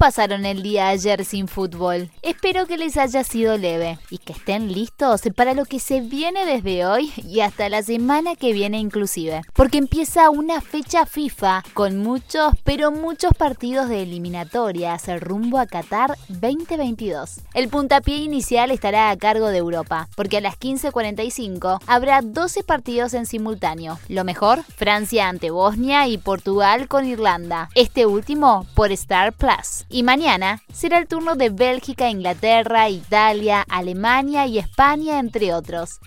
¿Cómo pasaron el día ayer sin fútbol? Espero que les haya sido leve y que estén listos para lo que se viene desde hoy y hasta la semana que viene inclusive. Porque empieza una fecha FIFA con muchos, pero muchos partidos de eliminatorias rumbo a Qatar 2022. El puntapié inicial estará a cargo de Europa, porque a las 15.45 habrá 12 partidos en simultáneo. Lo mejor, Francia ante Bosnia y Portugal con Irlanda. Este último por Star Plus. Y mañana será el turno de Bélgica, Inglaterra, Italia, Alemania y España, entre otros.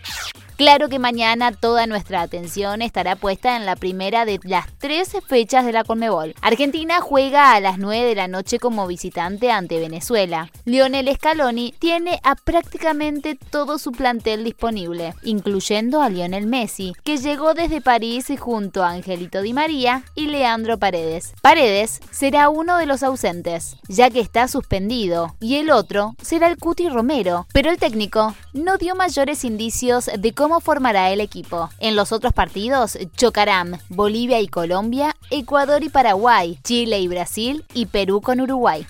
Claro que mañana toda nuestra atención estará puesta en la primera de las 13 fechas de la Conmebol. Argentina juega a las 9 de la noche como visitante ante Venezuela. Lionel Scaloni tiene a prácticamente todo su plantel disponible, incluyendo a Lionel Messi, que llegó desde París junto a Angelito Di María y Leandro Paredes. Paredes será uno de los ausentes, ya que está suspendido, y el otro será el Cuti Romero, pero el técnico no dio mayores indicios de cómo formará el equipo. En los otros partidos chocarán Bolivia y Colombia, Ecuador y Paraguay, Chile y Brasil y Perú con Uruguay.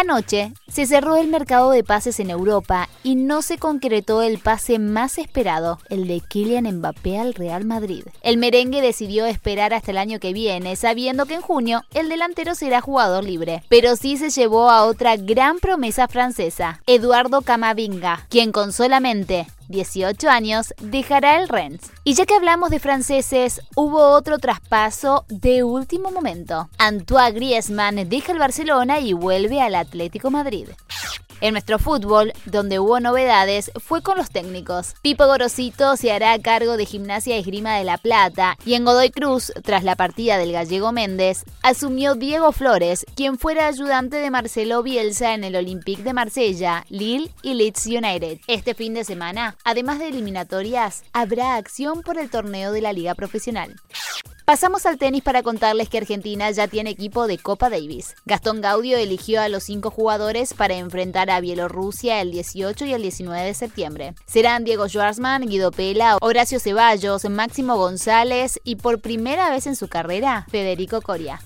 Anoche se cerró el mercado de pases en Europa y no se concretó el pase más esperado, el de Kylian Mbappé al Real Madrid. El merengue decidió esperar hasta el año que viene, sabiendo que en junio el delantero será jugador libre, pero sí se llevó a otra gran promesa francesa, Eduardo Camavinga, quien con solamente 18 años, dejará el Rennes. Y ya que hablamos de franceses, hubo otro traspaso de último momento. Antoine Griezmann deja el Barcelona y vuelve al Atlético Madrid. En nuestro fútbol, donde hubo novedades, fue con los técnicos. Pipo Gorosito se hará cargo de Gimnasia Esgrima de La Plata y en Godoy Cruz, tras la partida del gallego Méndez, asumió Diego Flores, quien fuera ayudante de Marcelo Bielsa en el Olympique de Marsella, Lille y Leeds United. Este fin de semana, además de eliminatorias, habrá acción por el torneo de la Liga Profesional. Pasamos al tenis para contarles que Argentina ya tiene equipo de Copa Davis. Gastón Gaudio eligió a los cinco jugadores para enfrentar a Bielorrusia el 18 y el 19 de septiembre. Serán Diego Schwarzman, Guido Pela, Horacio Ceballos, Máximo González y por primera vez en su carrera, Federico Coria.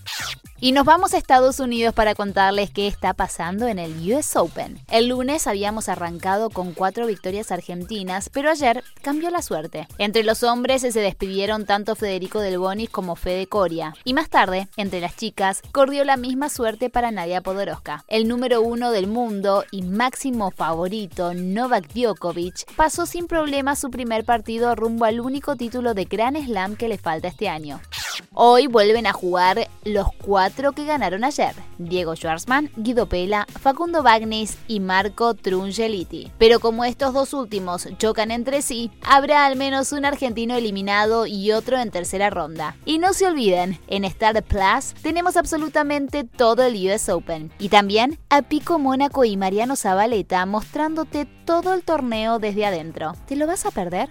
Y nos vamos a Estados Unidos para contarles qué está pasando en el US Open. El lunes habíamos arrancado con cuatro victorias argentinas, pero ayer cambió la suerte. Entre los hombres se despidieron tanto Federico Del Bonis como Fede Coria. Y más tarde, entre las chicas, corrió la misma suerte para Nadia Podoroska. El número uno del mundo y máximo favorito, Novak Djokovic, pasó sin problema su primer partido rumbo al único título de Grand Slam que le falta este año. Hoy vuelven a jugar los cuatro que ganaron ayer, Diego Schwarzman, Guido Pela, Facundo Bagnis y Marco Trungeliti. Pero como estos dos últimos chocan entre sí, habrá al menos un argentino eliminado y otro en tercera ronda. Y no se olviden, en Star Plus tenemos absolutamente todo el US Open. Y también a Pico Mónaco y Mariano Zabaleta mostrándote todo el torneo desde adentro. ¿Te lo vas a perder?